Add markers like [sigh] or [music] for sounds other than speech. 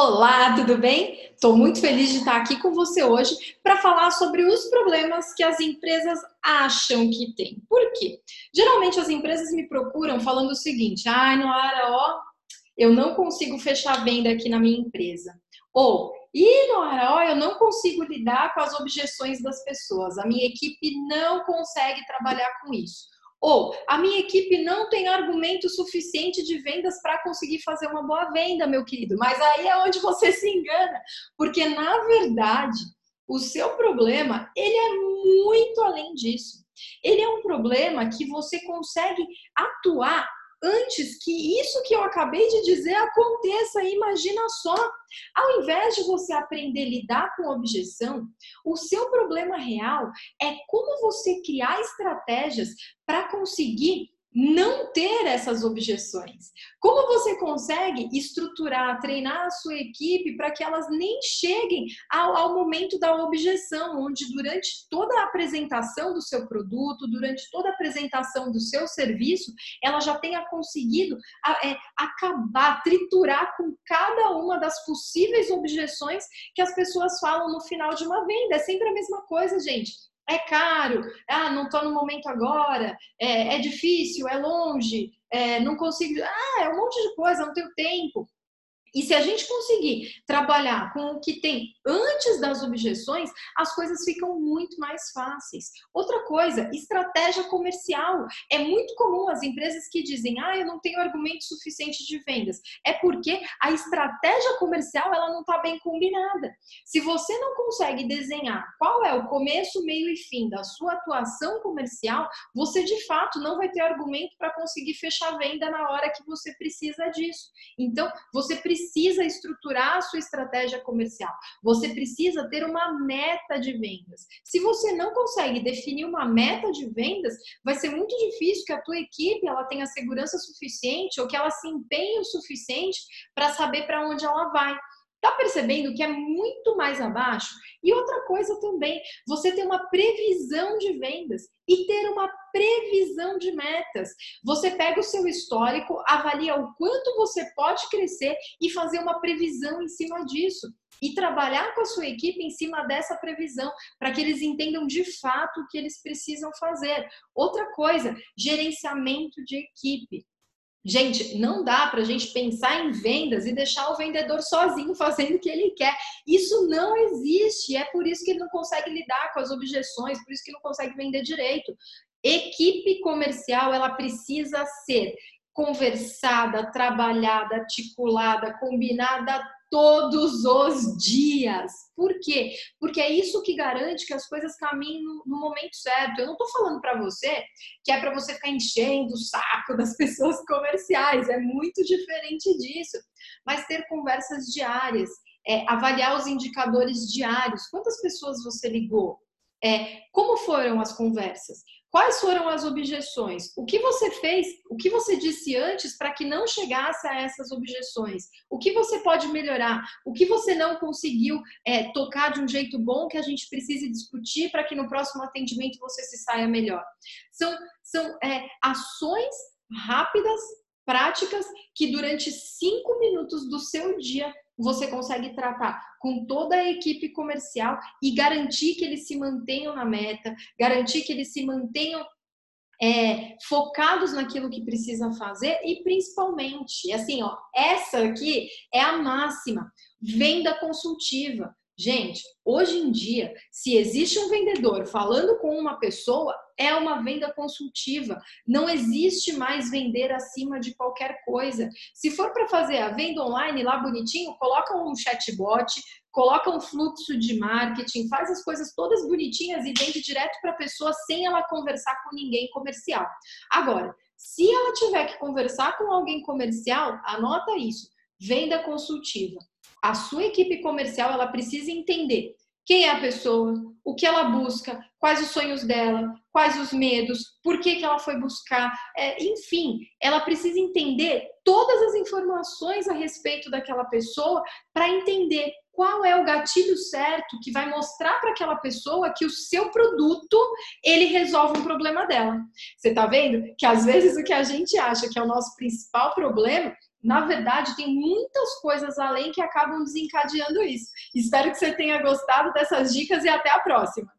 Olá, tudo bem? Estou muito feliz de estar aqui com você hoje para falar sobre os problemas que as empresas acham que tem. Por quê? Geralmente as empresas me procuram falando o seguinte: ai, ah, Noara, ó, eu não consigo fechar venda aqui na minha empresa. Ou, e Noara, ó, eu não consigo lidar com as objeções das pessoas, a minha equipe não consegue trabalhar com isso. Ou a minha equipe não tem argumento suficiente de vendas para conseguir fazer uma boa venda, meu querido. Mas aí é onde você [laughs] se engana, porque na verdade o seu problema ele é muito além disso. Ele é um problema que você consegue atuar antes que isso que eu acabei de dizer aconteça. Imagina só, ao invés de você aprender a lidar com objeção, o seu problema real é como você criar estratégias para conseguir não ter essas objeções? Como você consegue estruturar, treinar a sua equipe para que elas nem cheguem ao, ao, momento da objeção, onde durante toda a apresentação do seu produto, durante toda a apresentação do seu serviço, ela já tenha conseguido é, acabar, triturar com cada uma das possíveis objeções que as pessoas falam no final de uma venda. É sempre a mesma coisa, gente é caro, ah, não estou no momento agora, é, é difícil, é longe, é, não consigo, ah, é um monte de coisa, não tenho tempo. E se a gente conseguir trabalhar com o que tem antes das objeções, as coisas ficam muito mais fáceis. Outra coisa, estratégia comercial. É muito comum as empresas que dizem: "Ah, eu não tenho argumento suficiente de vendas". É porque a estratégia comercial ela não está bem combinada. Se você não consegue desenhar qual é o começo, meio e fim da sua atuação comercial, você de fato não vai ter argumento para conseguir fechar a venda na hora que você precisa disso. Então, você precisa precisa estruturar a sua estratégia comercial. Você precisa ter uma meta de vendas. Se você não consegue definir uma meta de vendas, vai ser muito difícil que a tua equipe ela tenha segurança suficiente ou que ela se empenhe o suficiente para saber para onde ela vai. Tá percebendo que é muito mais abaixo? E outra coisa também, você ter uma previsão de vendas e ter uma previsão de metas. Você pega o seu histórico, avalia o quanto você pode crescer e fazer uma previsão em cima disso. E trabalhar com a sua equipe em cima dessa previsão, para que eles entendam de fato o que eles precisam fazer. Outra coisa, gerenciamento de equipe. Gente, não dá para a gente pensar em vendas e deixar o vendedor sozinho [laughs] fazendo o que ele quer. Isso não existe. É por isso que ele não consegue lidar com as objeções, por isso que não consegue vender direito. Equipe comercial, ela precisa ser conversada, trabalhada, articulada, combinada todos os dias. Por quê? Porque é isso que garante que as coisas caminhem no, momento certo. Eu não estou falando para você que é para você ficar enchendo o saco das [laughs] pessoas comerciais, é muito diferente disso. Mas ter conversas diárias, é, avaliar os indicadores diários. Quantas pessoas você ligou? É, como foram as conversas? Quais foram as objeções? O que você fez? O que você disse antes para que não chegasse a essas objeções? O que você pode melhorar? O que você não conseguiu é, tocar de um jeito bom que a gente precise discutir para que no próximo atendimento você se saia melhor? São, são é, ações rápidas, práticas, que durante cinco minutos do seu dia você consegue tratar com toda a equipe comercial e garantir que eles se mantenham na meta, garantir que eles se mantenham é, focados naquilo que precisam fazer e principalmente, assim, ó, essa aqui é a máxima, venda consultiva. Gente, hoje em dia, se existe um vendedor falando com uma pessoa, é uma venda consultiva. Não existe mais vender acima de qualquer coisa. Se for para fazer a venda online lá bonitinho, coloca um chatbot, coloca um fluxo de marketing, faz as coisas todas bonitinhas e vende direto para a pessoa sem ela conversar com ninguém comercial. Agora, se ela tiver que conversar com alguém comercial, anota isso. Venda consultiva a sua equipe comercial ela precisa entender quem é a pessoa, o que ela busca, quais os sonhos dela, quais os medos, por que, que ela foi buscar, é, enfim, ela precisa entender todas as informações a respeito daquela pessoa para entender qual é o gatilho certo que vai mostrar para aquela pessoa que o seu produto ele resolve um problema dela. Você está vendo que às vezes o que a gente acha que é o nosso principal problema na verdade, tem muitas coisas além que acabam desencadeando isso. Espero que você tenha gostado dessas dicas e até a próxima.